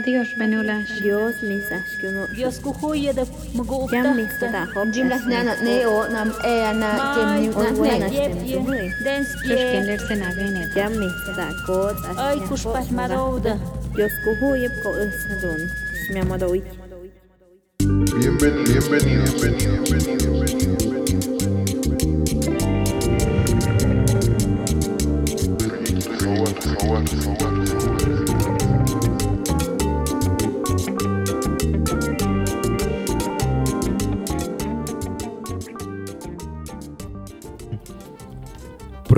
Dios Dios. Dios de Jam. Jim las nana nam eh, kem ni na. Jam marouda. Dios ko Bienvenido, bienvenido, bienvenido, bienvenido.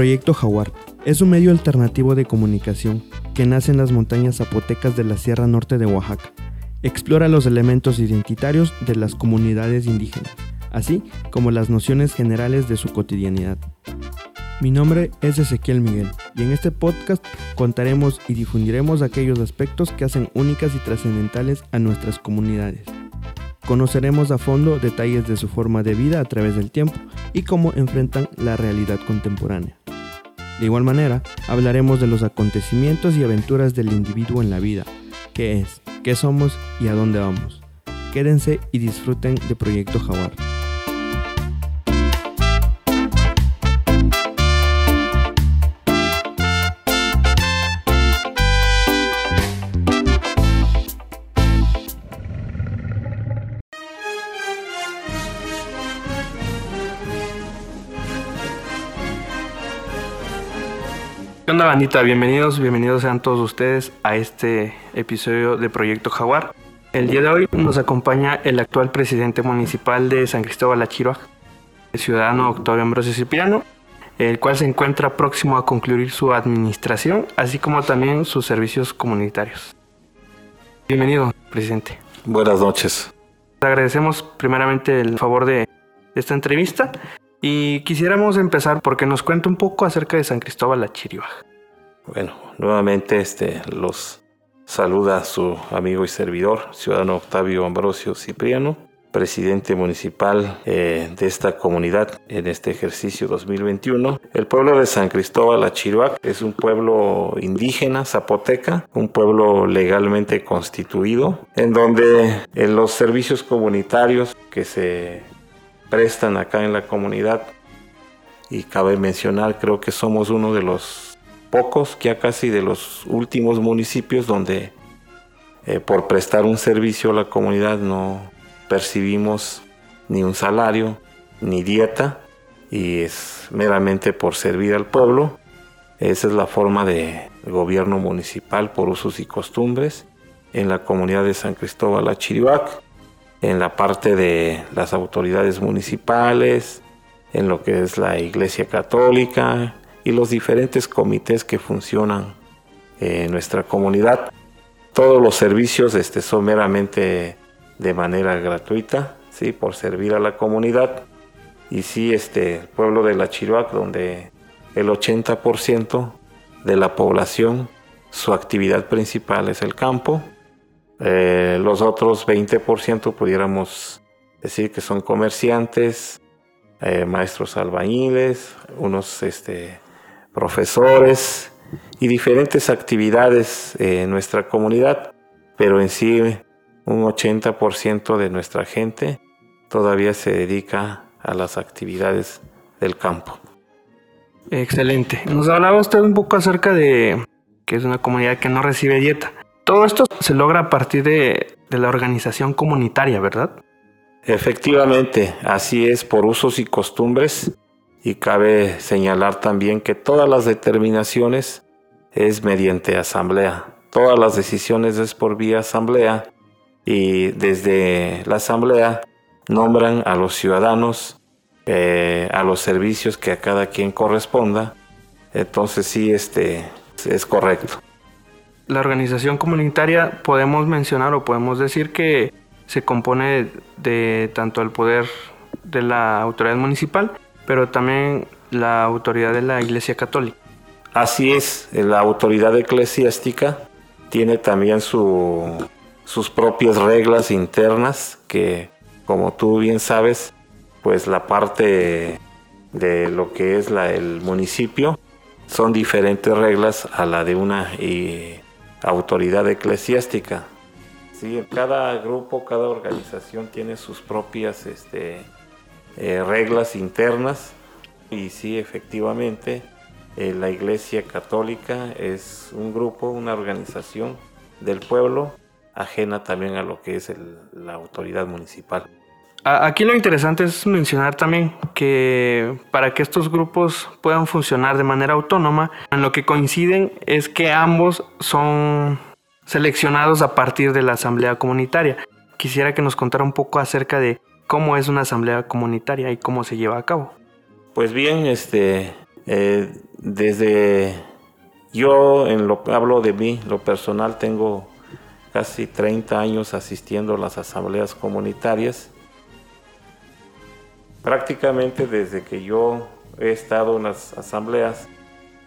Proyecto Jaguar es un medio alternativo de comunicación que nace en las montañas zapotecas de la Sierra Norte de Oaxaca. Explora los elementos identitarios de las comunidades indígenas, así como las nociones generales de su cotidianidad. Mi nombre es Ezequiel Miguel y en este podcast contaremos y difundiremos aquellos aspectos que hacen únicas y trascendentales a nuestras comunidades. Conoceremos a fondo detalles de su forma de vida a través del tiempo y cómo enfrentan la realidad contemporánea. De igual manera, hablaremos de los acontecimientos y aventuras del individuo en la vida, qué es, qué somos y a dónde vamos. Quédense y disfruten de Proyecto Jaguar. ¿Qué onda bandita? Bienvenidos, bienvenidos sean todos ustedes a este episodio de Proyecto Jaguar. El día de hoy nos acompaña el actual presidente municipal de San Cristóbal Achiroaj, el ciudadano Octavio Ambrosio Cipriano, el cual se encuentra próximo a concluir su administración, así como también sus servicios comunitarios. Bienvenido, presidente. Buenas noches. Agradecemos primeramente el favor de esta entrevista y quisiéramos empezar porque nos cuenta un poco acerca de San Cristóbal Achiroaj. Bueno, nuevamente este, los saluda su amigo y servidor, ciudadano Octavio Ambrosio Cipriano, presidente municipal eh, de esta comunidad en este ejercicio 2021. El pueblo de San Cristóbal Achiruac es un pueblo indígena zapoteca, un pueblo legalmente constituido, en donde en los servicios comunitarios que se prestan acá en la comunidad y cabe mencionar, creo que somos uno de los pocos, ya casi de los últimos municipios donde eh, por prestar un servicio a la comunidad no percibimos ni un salario ni dieta y es meramente por servir al pueblo. Esa es la forma de gobierno municipal por usos y costumbres en la comunidad de San Cristóbal Achiribac, en la parte de las autoridades municipales, en lo que es la Iglesia Católica y los diferentes comités que funcionan en nuestra comunidad. Todos los servicios este, son meramente de manera gratuita, ¿sí? por servir a la comunidad. Y sí, este, el pueblo de La Chiroac, donde el 80% de la población, su actividad principal es el campo. Eh, los otros 20% pudiéramos decir que son comerciantes, eh, maestros albañiles, unos este, profesores y diferentes actividades en nuestra comunidad, pero en sí un 80% de nuestra gente todavía se dedica a las actividades del campo. Excelente. Nos hablaba usted un poco acerca de que es una comunidad que no recibe dieta. Todo esto se logra a partir de, la organización comunitaria, ¿verdad? Efectivamente, así es por usos y costumbres y cabe señalar también que todas las determinaciones es mediante asamblea. Todas las decisiones es por vía asamblea y desde la asamblea nombran a los ciudadanos eh, a los servicios que a cada quien corresponda. Entonces sí, este es correcto. La organización comunitaria podemos mencionar o podemos decir que se compone de tanto el poder de la autoridad municipal, pero también la autoridad de la Iglesia Católica. Así es, la autoridad eclesiástica tiene también su, sus propias reglas internas que, como tú bien sabes, pues la parte de lo que es la, el municipio son diferentes reglas a la de una eh, autoridad eclesiástica. Sí, cada grupo, cada organización tiene sus propias este, eh, reglas internas y sí, efectivamente, eh, la Iglesia Católica es un grupo, una organización del pueblo ajena también a lo que es el- la autoridad municipal. Aquí lo interesante es mencionar también que para que estos grupos puedan funcionar de manera autónoma, en lo que coinciden es que ambos son seleccionados a partir de la asamblea comunitaria. Quisiera que nos contara un poco acerca de cómo es una asamblea comunitaria y cómo se lleva a cabo. Pues bien, este, eh, desde yo en lo hablo de mí, lo personal, tengo casi 30 años asistiendo a las asambleas comunitarias. Prácticamente desde que yo he estado en las asambleas,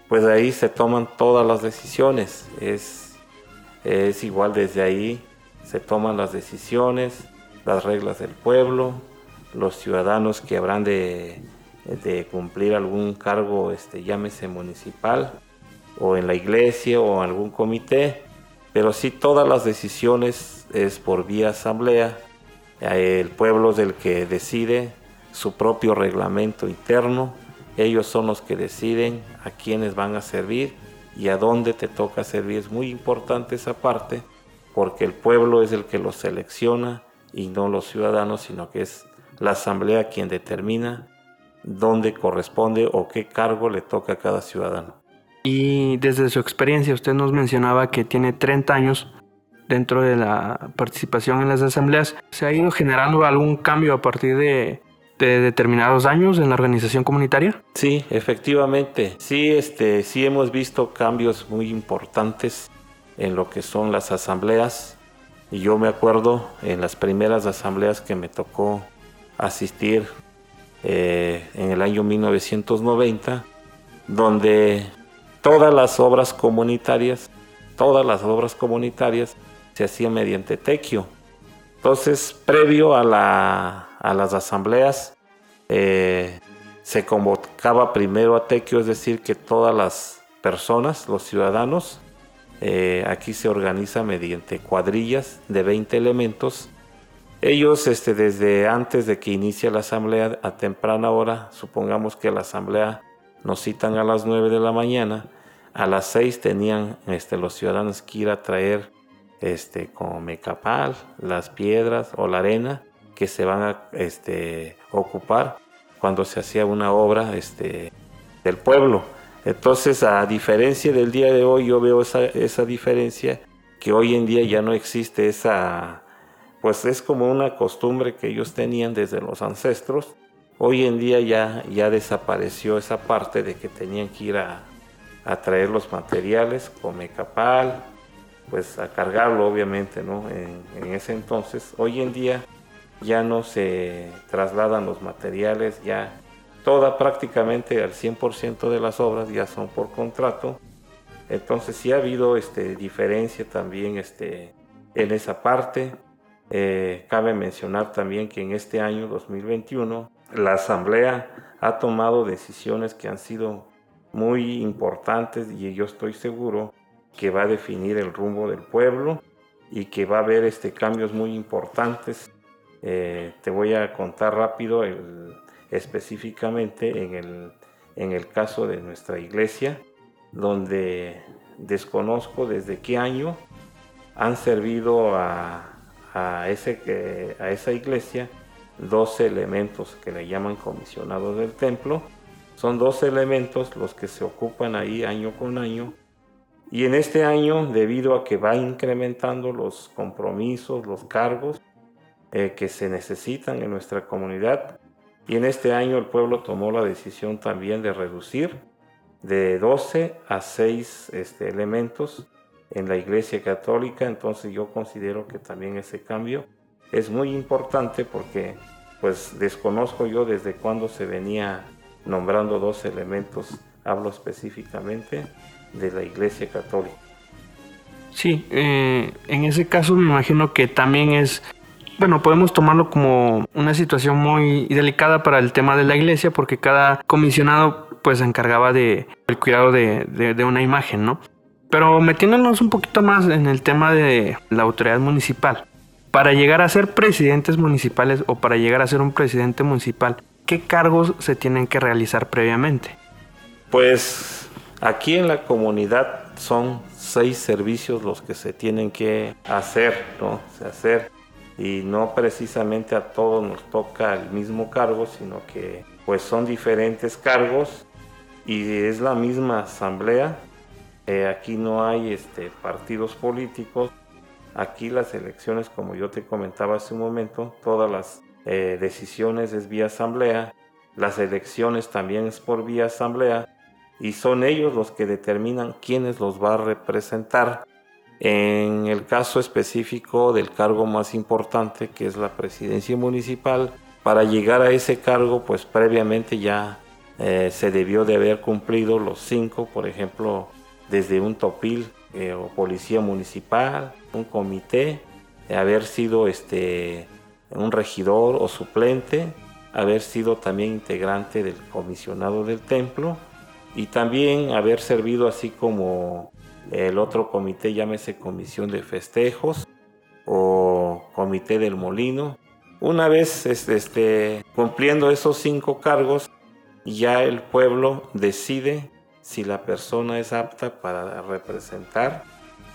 pues ahí se toman todas las decisiones. Es, igual desde ahí se toman las decisiones, las reglas del pueblo, los ciudadanos que habrán de, cumplir algún cargo, este, llámese municipal, o en la iglesia, o en algún comité, pero sí todas las decisiones es por vía asamblea. El pueblo es el que decide su propio reglamento interno. Ellos son los que deciden a quiénes van a servir y a dónde te toca servir. Es muy importante esa parte porque el pueblo es el que los selecciona y no los ciudadanos, sino que es la asamblea quien determina dónde corresponde o qué cargo le toca a cada ciudadano. Y desde su experiencia, usted nos mencionaba que tiene 30 años dentro de la participación en las asambleas. ¿Se ha ido generando algún cambio a partir de, de determinados años en la organización comunitaria? Sí, efectivamente. Sí, este, sí hemos visto cambios muy importantes en lo que son las asambleas. Y yo me acuerdo en las primeras asambleas que me tocó asistir eh, en el año 1990, donde todas las obras comunitarias, todas las obras comunitarias se hacían mediante tequio. Entonces, previo a, la- a las asambleas, eh, se convocaba primero a tequio, es decir, que todas las personas, los ciudadanos, eh, aquí se organiza mediante cuadrillas de 20 elementos. Ellos, este, desde antes de que inicie la asamblea a temprana hora, supongamos que la asamblea nos citan a las 9 de la mañana, a las 6 tenían este, los ciudadanos que ir a traer este, como mecapal, las piedras o la arena que se van a este, ocupar cuando se hacía una obra este, del pueblo. Entonces, a diferencia del día de hoy, yo veo esa, esa diferencia que hoy en día ya no existe esa, pues es como una costumbre que ellos tenían desde los ancestros. Hoy en día ya, ya desapareció esa parte de que tenían que ir a, a traer los materiales, come capal, pues a cargarlo obviamente, ¿no? En ese entonces. Hoy en día ya no se trasladan los materiales, ya toda prácticamente al 100% de las obras ya son por contrato. Entonces sí ha habido este, diferencia también este, en esa parte. Eh, cabe mencionar también que en este año 2021 la Asamblea ha tomado decisiones que han sido muy importantes y yo estoy seguro que va a definir el rumbo del pueblo y que va a haber este, cambios muy importantes. Eh, te voy a contar rápido específicamente en el, en el caso de nuestra iglesia, donde desconozco desde qué año han servido a, a, ese, que- a esa iglesia 12 elementos que le llaman comisionados del templo. Son 12 elementos los que se ocupan ahí año con año. Y en este año, debido a que va incrementando los compromisos, los cargos eh, que se necesitan en nuestra comunidad, y en este año el pueblo tomó la decisión también de reducir de 12 a 6 este, elementos en la iglesia católica. Entonces yo considero que también ese cambio es muy importante porque pues desconozco yo desde cuándo se venía nombrando dos elementos, hablo específicamente de la iglesia católica. Sí, eh, en ese caso me imagino que también es, bueno, podemos tomarlo como una situación muy delicada para el tema de la iglesia porque cada comisionado pues se encargaba de el cuidado de, de- de una imagen, ¿no? Pero metiéndonos un poquito más en el tema de la autoridad municipal. Para llegar a ser presidentes municipales o para llegar a ser un presidente municipal, ¿qué cargos se tienen que realizar previamente? Pues aquí en la comunidad son seis servicios los que se tienen que hacer, ¿no? Se hacer y no precisamente a todos nos toca el mismo cargo, sino que pues son diferentes cargos y es la misma asamblea. Eh, aquí no hay este, partidos políticos. Aquí las elecciones, como yo te comentaba hace un momento, todas las eh, decisiones es vía asamblea. Las elecciones también es por vía asamblea y son ellos los que determinan quiénes los va a representar en el caso específico del cargo más importante que es la presidencia municipal. Para llegar a ese cargo pues previamente ya eh, se debió de haber cumplido los cinco, por ejemplo, desde un topil eh, o policía municipal, un comité, haber sido este, un regidor o suplente, haber sido también integrante del comisionado del templo y también haber servido así como el otro comité, llámese comisión de festejos o comité del molino. Una vez este, cumpliendo esos cinco cargos, ya el pueblo decide si la persona es apta para representar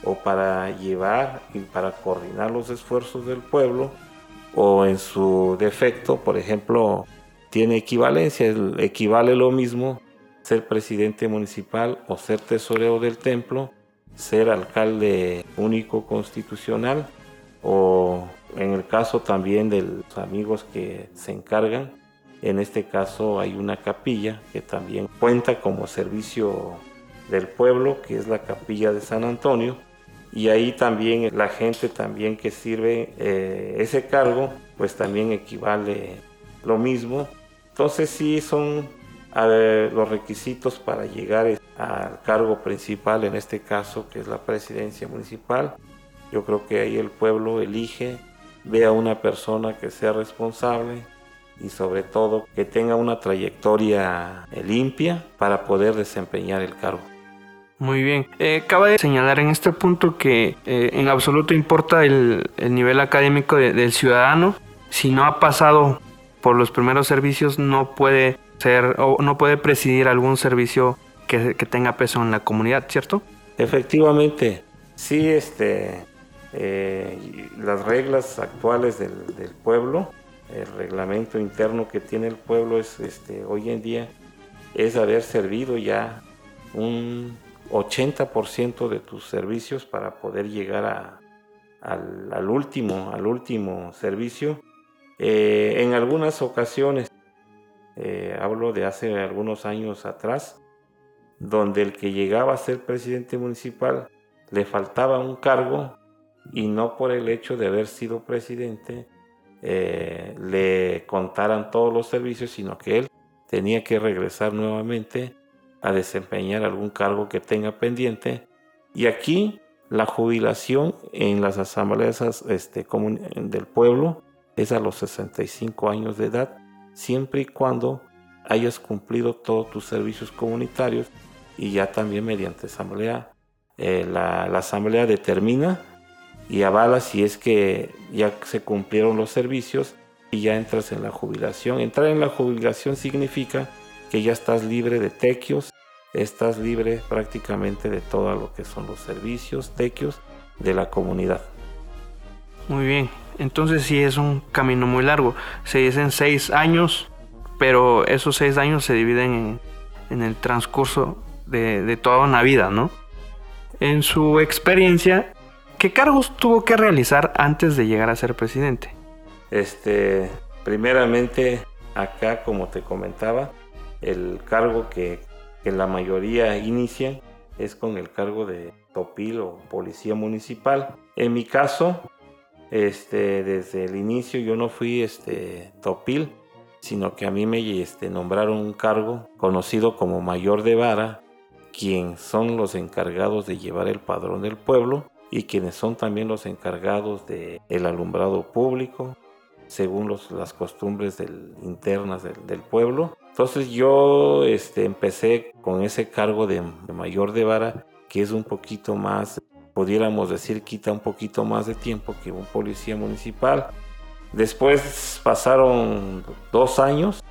o para llevar y para coordinar los esfuerzos del pueblo o en su defecto, por ejemplo, tiene equivalencia, equivale lo mismo ser presidente municipal o ser tesorero del templo, ser alcalde único constitucional o en el caso también de los amigos que se encargan, en este caso hay una capilla que también cuenta como servicio del pueblo, que es la capilla de San Antonio, y ahí también la gente también que sirve eh, ese cargo, pues también equivale lo mismo. Entonces sí son a los requisitos para llegar al cargo principal, en este caso que es la presidencia municipal. Yo creo que ahí el pueblo elige, ve a una persona que sea responsable y sobre todo que tenga una trayectoria eh, limpia para poder desempeñar el cargo. Muy bien. Eh, cabe señalar en este punto que eh, en absoluto importa el, nivel académico del ciudadano. Si no ha pasado por los primeros servicios, no puede o no puede presidir algún servicio que, tenga peso en la comunidad, ¿cierto? Efectivamente, sí, este, eh, las reglas actuales del, pueblo, el reglamento interno que tiene el pueblo es, este, hoy en día, es haber servido ya un 80% de tus servicios para poder llegar al, último, al último servicio. Eh, en algunas ocasiones eh, hablo de hace algunos años atrás, donde el que llegaba a ser presidente municipal le faltaba un cargo y no por el hecho de haber sido presidente eh, le contaran todos los servicios, sino que él tenía que regresar nuevamente a desempeñar algún cargo que tenga pendiente. Y aquí la jubilación en las asambleas este, del pueblo es a los 65 años de edad siempre y cuando hayas cumplido todos tus servicios comunitarios y ya también mediante asamblea, eh, la, asamblea determina y avala si es que ya se cumplieron los servicios y ya entras en la jubilación. Entrar en la jubilación significa que ya estás libre de tequios, estás libre prácticamente de todo lo que son los servicios, tequios de la comunidad. Muy bien, entonces sí es un camino muy largo. Se dicen seis años, pero esos seis años se dividen en, el transcurso de, toda una vida, ¿no? En su experiencia, ¿qué cargos tuvo que realizar antes de llegar a ser presidente? Este, primeramente, acá, como te comentaba, el cargo que, que la mayoría inicia es con el cargo de topil o policía municipal. En mi caso, este, desde el inicio yo no fui este, topil, sino que a mí me este, nombraron un cargo conocido como mayor de vara, quien son los encargados de llevar el padrón del pueblo y quienes son también los encargados del el alumbrado público, según las costumbres internas del, pueblo. Entonces yo este, empecé con ese cargo de mayor de vara que es un poquito más, pudiéramos decir, quita un poquito más de tiempo que un policía municipal. Después pasaron dos años,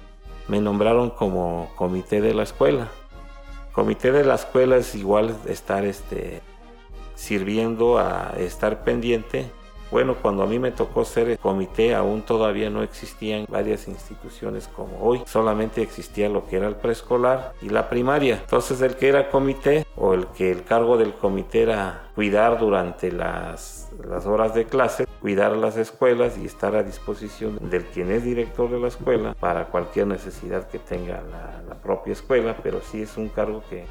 me nombraron como comité de la escuela. Comité de la escuela es igual estar este, sirviendo a estar pendiente. Bueno, cuando a mí me tocó ser comité, aún todavía no existían varias instituciones como hoy. Solamente existía lo que era el preescolar y la primaria. Entonces el que era comité o el que el cargo del comité era cuidar durante las, las horas de clase, cuidar las escuelas y estar a disposición del quien es director de la escuela para cualquier necesidad que tenga la, la propia escuela, pero sí es un cargo que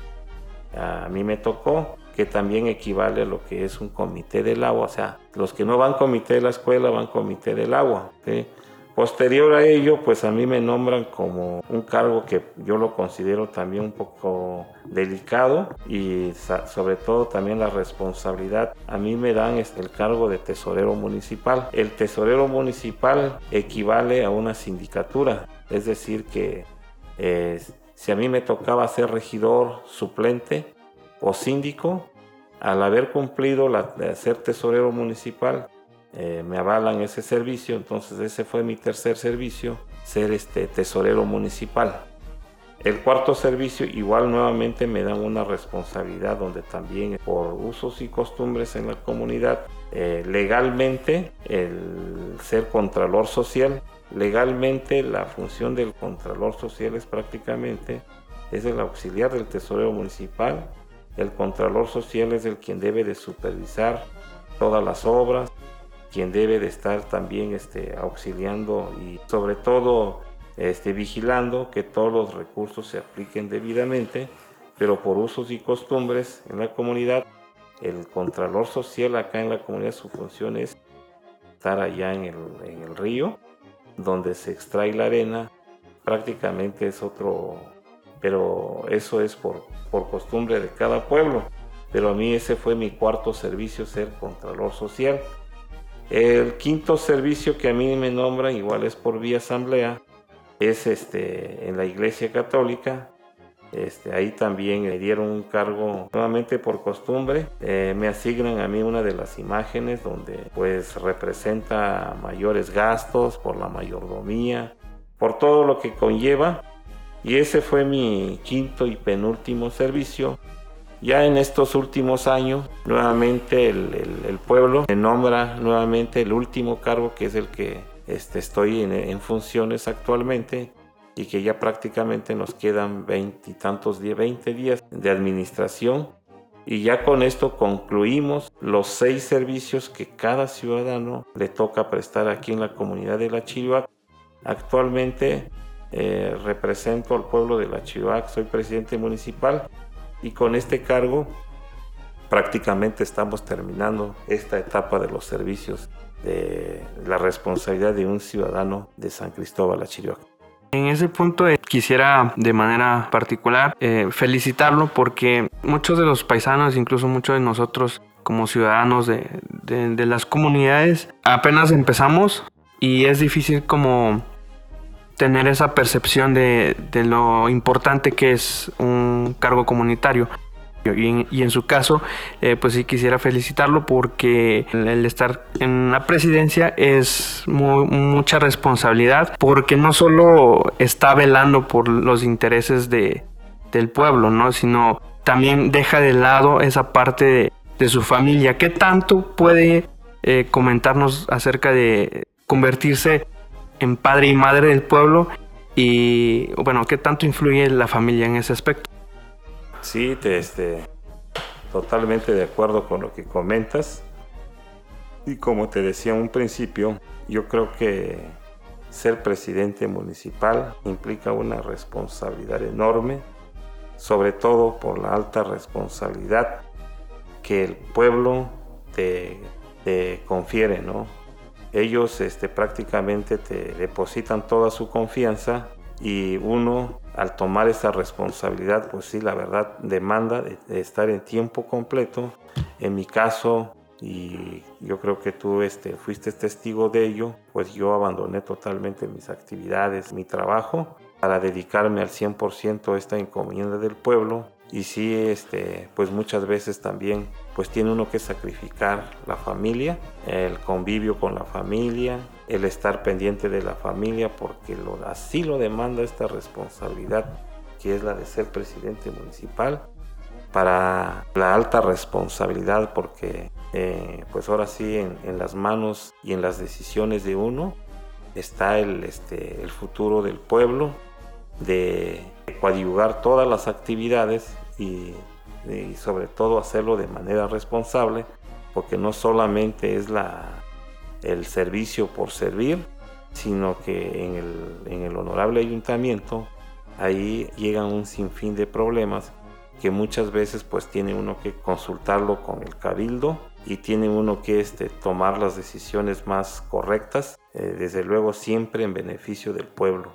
a mí me tocó que también equivale a lo que es un comité del agua. O sea, los que no van comité de la escuela van comité del agua. ¿sí? Posterior a ello, pues a mí me nombran como un cargo que yo lo considero también un poco delicado y sobre todo también la responsabilidad. A mí me dan este, el cargo de tesorero municipal. El tesorero municipal equivale a una sindicatura, es decir que eh, si a mí me tocaba ser regidor suplente o síndico, al haber cumplido la de ser tesorero municipal, eh, me avalan ese servicio, entonces ese fue mi tercer servicio, ser este tesorero municipal. El cuarto servicio igual nuevamente me dan una responsabilidad donde también por usos y costumbres en la comunidad, eh, legalmente el ser contralor social, legalmente la función del contralor social es prácticamente es el auxiliar del tesorero municipal, el contralor social es el quien debe de supervisar todas las obras, quien debe de estar también este, auxiliando y sobre todo este, vigilando que todos los recursos se apliquen debidamente, pero por usos y costumbres en la comunidad, el contralor social acá en la comunidad su función es estar allá en el, en el río, donde se extrae la arena, prácticamente es otro, pero eso es por, por costumbre de cada pueblo. Pero a mí ese fue mi cuarto servicio, ser contralor social. El quinto servicio que a mí me nombran, igual es por vía asamblea, es este, en la iglesia católica. Este, ahí también me dieron un cargo nuevamente por costumbre. Eh, me asignan a mí una de las imágenes donde pues representa mayores gastos por la mayordomía, por todo lo que conlleva. Y ese fue mi quinto y penúltimo servicio. Ya en estos últimos años, nuevamente el, pueblo me nombra nuevamente el último cargo que es el que este, estoy en, funciones actualmente y que ya prácticamente nos quedan veintitantos días, 20 días de administración y ya con esto concluimos los seis servicios que cada ciudadano le toca prestar aquí en la comunidad de La Chihuahua. Actualmente eh, represento al pueblo de La Chihuahua, soy presidente municipal y con este cargo prácticamente estamos terminando esta etapa de los servicios de la responsabilidad de un ciudadano de San Cristóbal Achirioc. En ese punto eh, quisiera de manera particular eh, felicitarlo porque muchos de los paisanos, incluso muchos de nosotros como ciudadanos de las comunidades, apenas empezamos y es difícil como tener esa percepción de, lo importante que es un cargo comunitario. Y en, su caso, eh, pues sí quisiera felicitarlo porque el, estar en la presidencia es mucha responsabilidad porque no solo está velando por los intereses de, del pueblo, ¿no? sino también deja de lado esa parte de, su familia. ¿Qué tanto puede eh, comentarnos acerca de convertirse en padre y madre del pueblo y bueno, ¿qué tanto influye la familia en ese aspecto? Sí, te, este, totalmente de acuerdo con lo que comentas. Y como te decía en un principio, yo creo que ser presidente municipal implica una responsabilidad enorme, sobre todo por la alta responsabilidad que el pueblo te, te confiere, ¿no? Ellos este, prácticamente te depositan toda su confianza y uno al tomar esa responsabilidad, pues sí, la verdad demanda de, estar en tiempo completo. En mi caso, y yo creo que tú este, fuiste testigo de ello, pues yo abandoné totalmente mis actividades, mi trabajo, para dedicarme al 100% a esta encomienda del pueblo y sí, este, pues muchas veces también pues tiene uno que sacrificar la familia, el convivio con la familia, el estar pendiente de la familia porque lo, así lo demanda esta responsabilidad que es la de ser presidente municipal para la alta responsabilidad porque eh, pues ahora sí en, las manos y en las decisiones de uno está el, este, futuro del pueblo de coadyugar todas las actividades y, y, sobre todo hacerlo de manera responsable porque no solamente es la, el servicio por servir sino que en el, en el honorable ayuntamiento ahí llegan un sinfín de problemas que muchas veces pues tiene uno que consultarlo con el cabildo y tiene uno que este, tomar las decisiones más correctas, eh, desde luego siempre en beneficio del pueblo.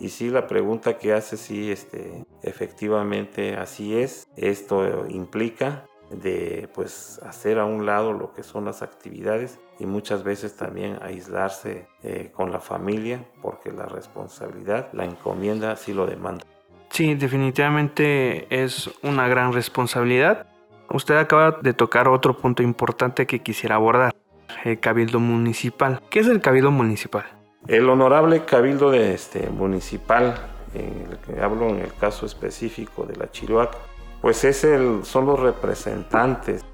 Y sí, la pregunta que hace, sí, este, efectivamente así es. Esto implica de pues hacer a un lado lo que son las actividades y muchas veces también aislarse eh, con la familia porque la responsabilidad, la encomienda sí lo demanda. Sí, definitivamente es una gran responsabilidad. Usted acaba de tocar otro punto importante que quisiera abordar, el cabildo municipal. ¿Qué es el cabildo municipal? El honorable cabildo de este municipal, en el que hablo en el caso específico de la Chiroac, pues es el, son los representantes,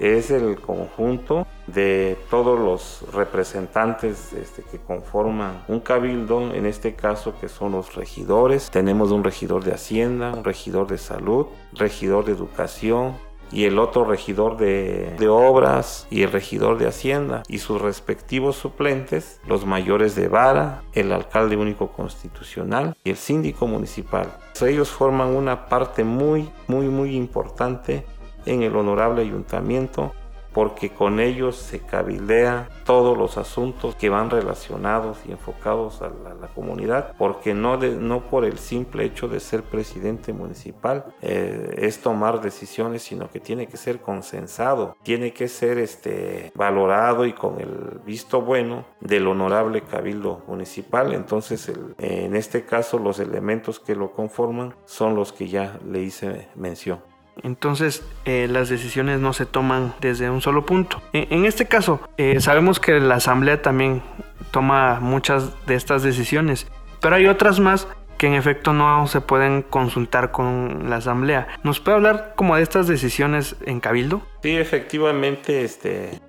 es el conjunto de todos los representantes este, que conforman un cabildo, en este caso que son los regidores. Tenemos un regidor de Hacienda, un regidor de Salud, regidor de Educación, y el otro regidor de, obras y el regidor de hacienda y sus respectivos suplentes, los mayores de vara, el alcalde único constitucional y el síndico municipal. Ellos forman una parte muy, muy, muy importante en el honorable ayuntamiento porque con ellos se cabildea todos los asuntos que van relacionados y enfocados a la, a la comunidad, porque no, de, no por el simple hecho de ser presidente municipal eh, es tomar decisiones, sino que tiene que ser consensado, tiene que ser este, valorado y con el visto bueno del honorable cabildo municipal. Entonces, el, en este caso, los elementos que lo conforman son los que ya le hice mención. Entonces eh, las decisiones no se toman desde un solo punto. En, en este caso, eh, sabemos que la Asamblea también toma muchas de estas decisiones, pero hay otras más que en efecto no se pueden consultar con la Asamblea. ¿Nos puede hablar como de estas decisiones en Cabildo? Sí, efectivamente, este,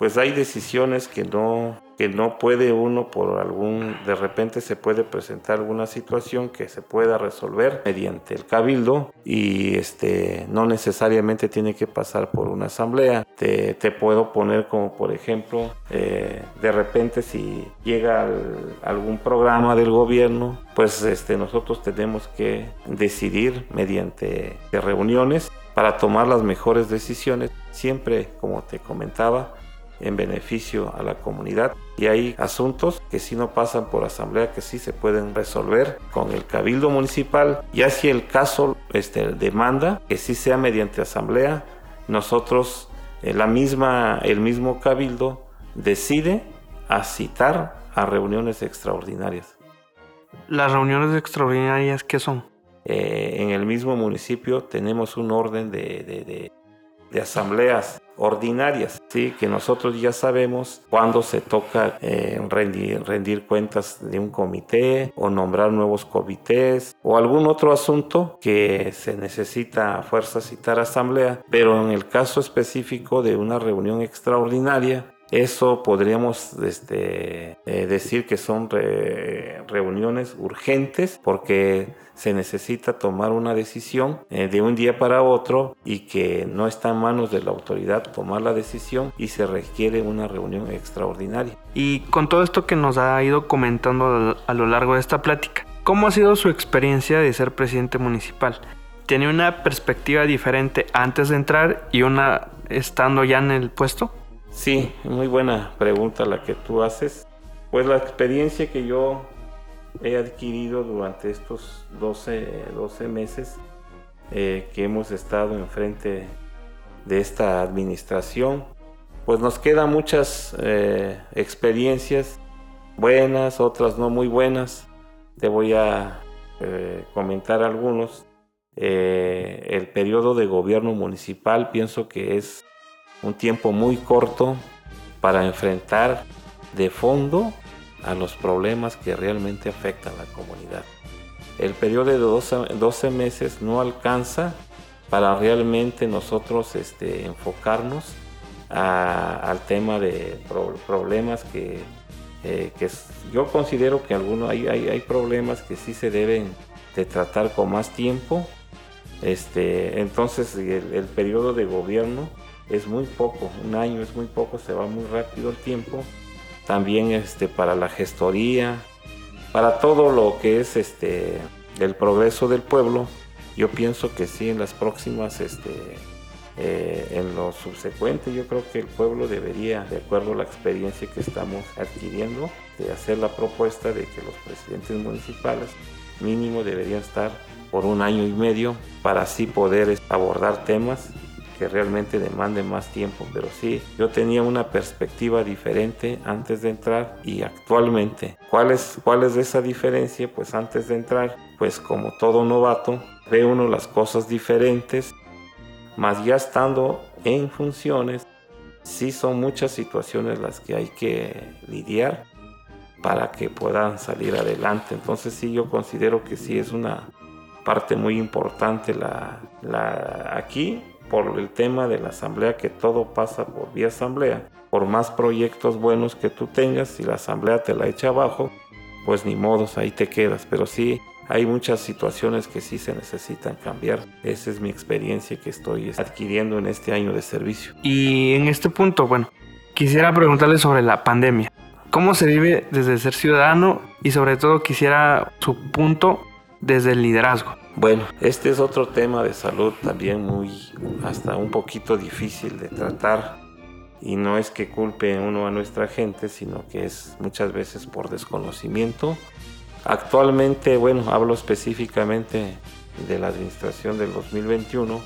pues hay decisiones que no que no puede uno por algún, de repente se puede presentar alguna situación que se pueda resolver mediante el cabildo y este, no necesariamente tiene que pasar por una asamblea. Te, te puedo poner como por ejemplo, eh, de repente si llega al, algún programa del gobierno, pues este, nosotros tenemos que decidir mediante reuniones para tomar las mejores decisiones, siempre como te comentaba, en beneficio a la comunidad. Y hay asuntos que si no pasan por asamblea que sí se pueden resolver con el cabildo municipal. Y así el caso este, demanda que sí sea mediante asamblea nosotros eh, la misma el mismo cabildo decide a citar a reuniones extraordinarias. Las reuniones extraordinarias qué son eh, en el mismo municipio tenemos un orden de, de, de, de asambleas ordinarias, ¿sí? que nosotros ya sabemos cuándo se toca eh, rendir, rendir cuentas de un comité o nombrar nuevos comités o algún otro asunto que se necesita a fuerza citar asamblea, pero en el caso específico de una reunión extraordinaria, eso podríamos este, eh, decir que son re, reuniones urgentes porque se necesita tomar una decisión eh, de un día para otro y que no está en manos de la autoridad tomar la decisión y se requiere una reunión extraordinaria. Y con todo esto que nos ha ido comentando a lo largo de esta plática, ¿cómo ha sido su experiencia de ser presidente municipal? ¿Tiene una perspectiva diferente antes de entrar y una estando ya en el puesto? Sí, muy buena pregunta la que tú haces. Pues la experiencia que yo he adquirido durante estos 12, 12 meses eh, que hemos estado enfrente de esta administración, pues nos quedan muchas eh, experiencias buenas, otras no muy buenas. Te voy a eh, comentar algunos. el periodo de gobierno municipal pienso que es un tiempo muy corto para enfrentar de fondo a los problemas que realmente afectan a la comunidad. El periodo de 12, 12 meses no alcanza para realmente nosotros este, enfocarnos al tema de pro- problemas que, eh, que yo considero que algunos hay, hay, hay problemas que sí se deben de tratar con más tiempo. Este, entonces el, el periodo de gobierno es muy poco, un año es muy poco, se va muy rápido el tiempo. También este, para la gestoría, para todo lo que es este, el progreso del pueblo, yo pienso que sí, en las próximas, este, eh, en lo subsecuente, yo creo que el pueblo debería, de acuerdo a la experiencia que estamos adquiriendo, de hacer la propuesta de que los presidentes municipales mínimo deberían estar por un año y medio para así poder abordar temas que realmente demanden más tiempo. Pero sí, yo tenía una perspectiva diferente antes de entrar y actualmente. ¿Cuál es, cuál es esa diferencia? Pues antes de entrar, pues como todo novato, ve uno las cosas diferentes, más ya estando en funciones, sí son muchas situaciones las que hay que lidiar para que puedan salir adelante. Entonces sí, yo considero que sí es una parte muy importante la, la, aquí por el tema de la asamblea, que todo pasa por vía asamblea. Por más proyectos buenos que tú tengas, si la asamblea te la echa abajo, pues ni modos, ahí te quedas. Pero sí, hay muchas situaciones que sí se necesitan cambiar. Esa es mi experiencia que estoy adquiriendo en este año de servicio. Y en este punto, bueno, quisiera preguntarle sobre la pandemia. ¿Cómo se vive desde ser ciudadano? Y sobre todo quisiera su punto desde el liderazgo. Bueno, este es otro tema de salud también muy, hasta un poquito difícil de tratar. Y no es que culpe uno a nuestra gente, sino que es muchas veces por desconocimiento. Actualmente, bueno, hablo específicamente de la administración del 2021.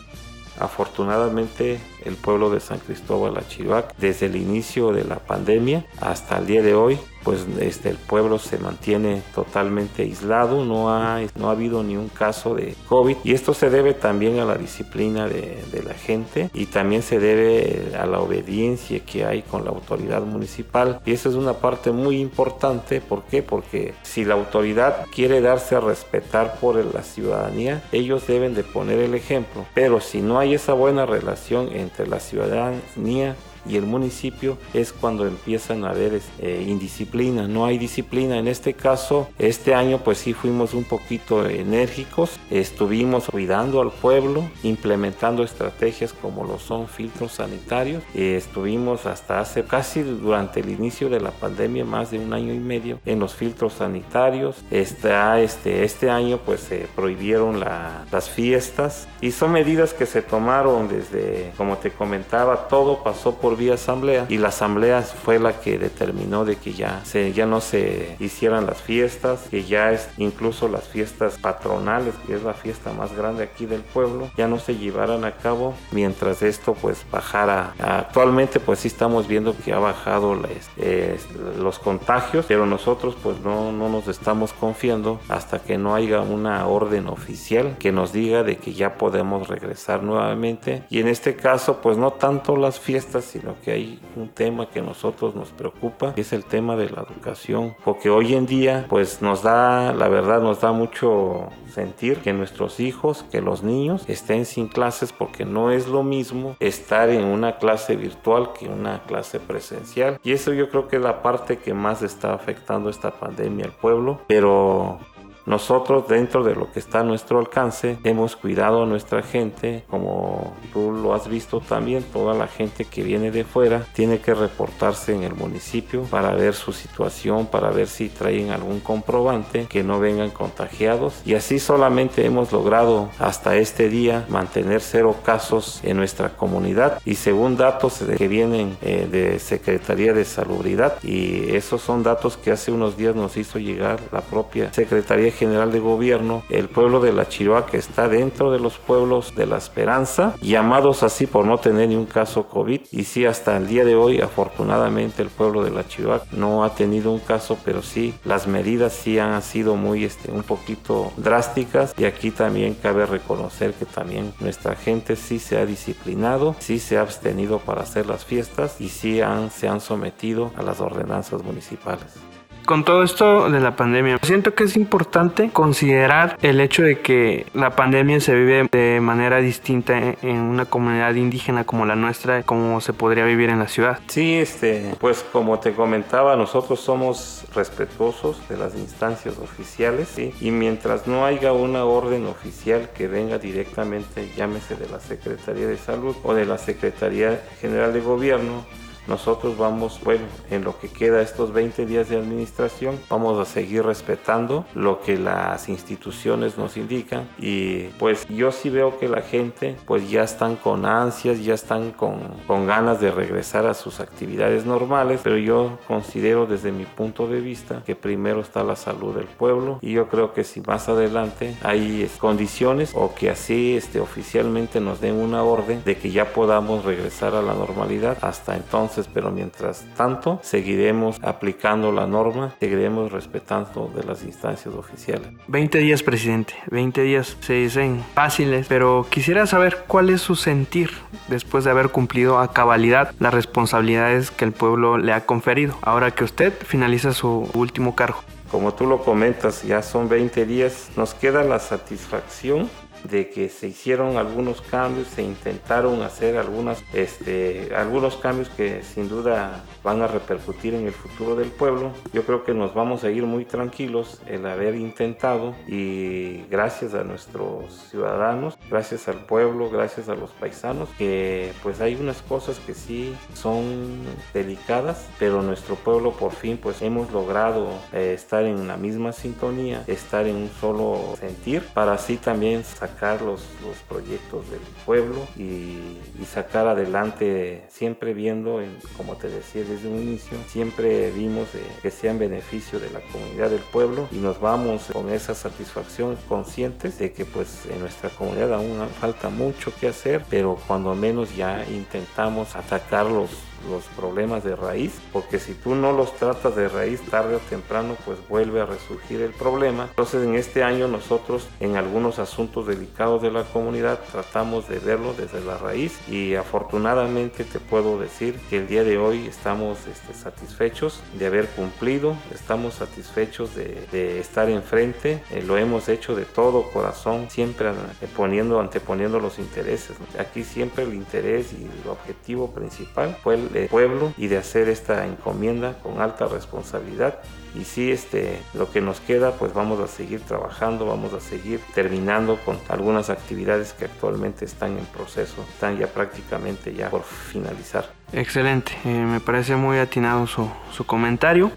Afortunadamente, el pueblo de San Cristóbal Achivac, desde el inicio de la pandemia hasta el día de hoy, pues este, el pueblo se mantiene totalmente aislado, no ha, no ha habido ni un caso de COVID y esto se debe también a la disciplina de, de la gente y también se debe a la obediencia que hay con la autoridad municipal y esa es una parte muy importante, ¿por qué? Porque si la autoridad quiere darse a respetar por la ciudadanía, ellos deben de poner el ejemplo, pero si no hay esa buena relación entre la ciudadanía y el municipio es cuando empiezan a haber eh, indisciplina, no hay disciplina. En este caso, este año pues sí fuimos un poquito enérgicos, estuvimos cuidando al pueblo, implementando estrategias como lo son filtros sanitarios, eh, estuvimos hasta hace casi durante el inicio de la pandemia, más de un año y medio, en los filtros sanitarios. Está, este, este año pues se prohibieron la, las fiestas y son medidas que se tomaron desde, como te comentaba, todo pasó por vía asamblea y la asamblea fue la que determinó de que ya, se, ya no se hicieran las fiestas, que ya es incluso las fiestas patronales, que es la fiesta más grande aquí del pueblo, ya no se llevaran a cabo mientras esto pues bajara. Actualmente pues sí estamos viendo que ha bajado las, eh, los contagios, pero nosotros pues no, no nos estamos confiando hasta que no haya una orden oficial que nos diga de que ya podemos regresar nuevamente y en este caso pues no tanto las fiestas sino que hay un tema que a nosotros nos preocupa, que es el tema de la educación, porque hoy en día pues nos da, la verdad nos da mucho sentir que nuestros hijos, que los niños estén sin clases porque no es lo mismo estar en una clase virtual que una clase presencial. Y eso yo creo que es la parte que más está afectando esta pandemia al pueblo, pero nosotros dentro de lo que está a nuestro alcance hemos cuidado a nuestra gente. Como tú lo has visto también toda la gente que viene de fuera tiene que reportarse en el municipio para ver su situación para ver si traen algún comprobante que no vengan contagiados. Y así solamente hemos logrado hasta este día mantener cero casos en nuestra comunidad. Y según datos que vienen eh, de Secretaría de Salubridad y esos son datos que hace unos días nos hizo llegar la propia Secretaría General de Gobierno, el pueblo de La Chiroaca está dentro de los pueblos de la esperanza, llamados así por no tener ni un caso COVID. Y sí, hasta el día de hoy, afortunadamente, el pueblo de La Chiroaca no ha tenido un caso, pero sí, las medidas sí han sido muy, este, un poquito drásticas. Y aquí también cabe reconocer que también nuestra gente sí se ha disciplinado, sí se ha abstenido para hacer las fiestas y sí han, se han sometido a las ordenanzas municipales. Con todo esto de la pandemia, siento que es importante considerar el hecho de que la pandemia se vive de manera distinta en- una comunidad indígena como la nuestra, como se podría vivir en la ciudad. Sí, este, pues como te comentaba, nosotros somos respetuosos de las instancias oficiales, ¿sí? y mientras no haya una orden oficial que venga directamente, llámese de la Secretaría de Salud o de la Secretaría General de Gobierno, nosotros vamos, bueno, en lo que queda estos 20 días de administración, vamos a seguir respetando lo que las instituciones nos indican y pues yo sí veo que la gente pues ya están con ansias, ya están con, con ganas de regresar a sus actividades normales, pero yo considero desde mi punto de vista que primero está la salud del pueblo y yo creo que si más adelante hay condiciones o que así este, oficialmente nos den una orden de que ya podamos regresar a la normalidad, hasta entonces pero mientras tanto seguiremos aplicando la norma, seguiremos respetando de las instancias oficiales. 20 días, presidente. 20 días se dicen fáciles, pero quisiera saber cuál es su sentir después de haber cumplido a cabalidad las responsabilidades que el pueblo le ha conferido, ahora que usted finaliza su último cargo. Como tú lo comentas, ya son 20 días, nos queda la satisfacción de que se hicieron algunos cambios, se intentaron hacer algunas, este, algunos cambios que sin duda van a repercutir en el futuro del pueblo. Yo creo que nos vamos a ir muy tranquilos el haber intentado y gracias a nuestros ciudadanos, gracias al pueblo, gracias a los paisanos, que pues hay unas cosas que sí son delicadas, pero nuestro pueblo por fin pues hemos logrado eh, estar en la misma sintonía, estar en un solo sentir, para así también sacar los, los proyectos del pueblo y, y sacar adelante siempre viendo, en- como te decía desde un inicio, siempre vimos eh, que sea en beneficio de la comunidad del pueblo y nos vamos con esa satisfacción conscientes de que pues en nuestra comunidad aún falta mucho que hacer, pero cuando menos ya intentamos atacar los los problemas de raíz, porque si tú no los tratas de raíz tarde o temprano, pues vuelve a resurgir el problema. Entonces en este año nosotros en algunos asuntos delicados de la comunidad tratamos de verlo desde la raíz y afortunadamente te puedo decir que el día de hoy estamos este, satisfechos de haber cumplido, estamos satisfechos de, de estar enfrente, eh, lo hemos hecho de todo corazón, siempre eh, poniendo, anteponiendo los intereses. Aquí siempre el interés y el objetivo principal fue el eh, pueblo y de hacer esta encomienda con alta responsabilidad. Y sí, este, lo que nos queda, pues vamos a seguir trabajando, vamos a seguir terminando con algunas actividades que actualmente están en proceso, están ya prácticamente ya por finalizar. Excelente, eh, me parece muy atinado su, su comentario.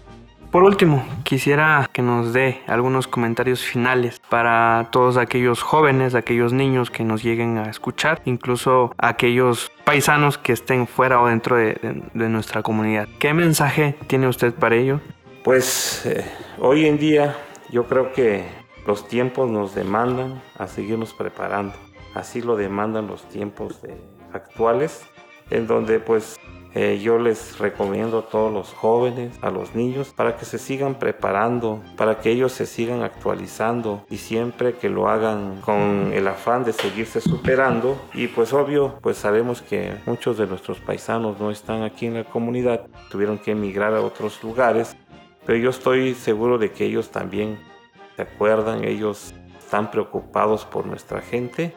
Por último, quisiera que nos dé algunos comentarios finales para todos aquellos jóvenes, aquellos niños que nos lleguen a escuchar, incluso aquellos paisanos que estén fuera o dentro de, nuestra comunidad. ¿Qué mensaje tiene usted para ello? Pues eh, hoy en día yo creo que los tiempos nos demandan a seguirnos preparando. Así lo demandan los tiempos actuales, en donde pues eh, yo les recomiendo a todos los jóvenes, a los niños, para que se sigan preparando, para que ellos se sigan actualizando y siempre que lo hagan con el afán de seguirse superando. Y pues obvio, pues sabemos que muchos de nuestros paisanos no están aquí en la comunidad, tuvieron que emigrar a otros lugares, pero yo estoy seguro de que ellos también se acuerdan, ellos están preocupados por nuestra gente.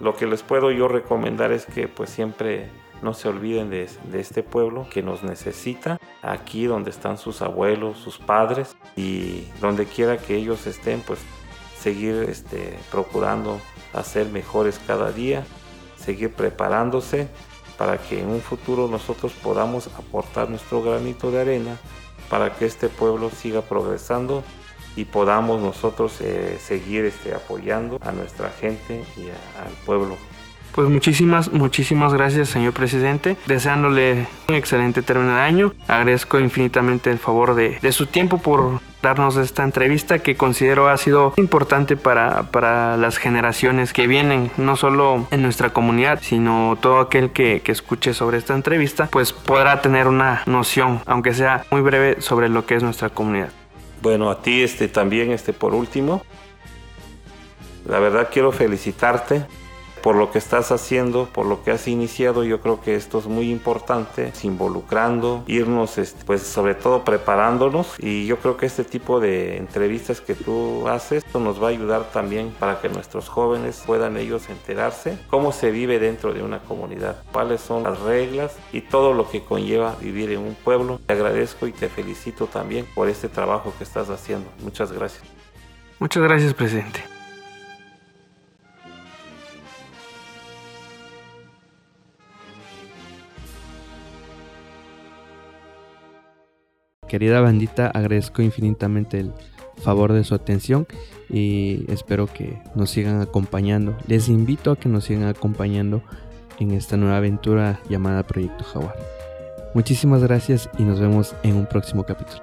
Lo que les puedo yo recomendar es que pues siempre no se olviden de, este pueblo que nos necesita, aquí donde están sus abuelos, sus padres y donde quiera que ellos estén, pues seguir este, procurando hacer mejores cada día, seguir preparándose para que en un futuro nosotros podamos aportar nuestro granito de arena para que este pueblo siga progresando y podamos nosotros eh, seguir este, apoyando a nuestra gente y al pueblo Pues muchísimas, muchísimas gracias, señor presidente. Deseándole un excelente término de año. Agradezco infinitamente el favor de, de su tiempo por darnos esta entrevista que considero ha sido importante para, para las generaciones que vienen, no solo en nuestra comunidad, sino todo aquel que, que escuche sobre esta entrevista, pues podrá tener una noción, aunque sea muy breve, sobre lo que es nuestra comunidad. Bueno, a ti este, también, este, por último, la verdad quiero felicitarte por lo que estás haciendo, por lo que has iniciado. Yo creo que esto es muy importante, involucrando, irnos, este, pues sobre todo preparándonos. Y yo creo que este tipo de entrevistas que tú haces, esto nos va a ayudar también para que nuestros jóvenes puedan ellos enterarse cómo se vive dentro de una comunidad, cuáles son las reglas y todo lo que conlleva vivir en un pueblo. Te agradezco y te felicito también por este trabajo que estás haciendo. Muchas gracias. Muchas gracias, presidente. Querida bandita, agradezco infinitamente el favor de su atención y espero que nos sigan acompañando. Les invito a que nos sigan acompañando en esta nueva aventura llamada Proyecto Jaguar. Muchísimas gracias y nos vemos en un próximo capítulo.